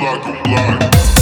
black on black.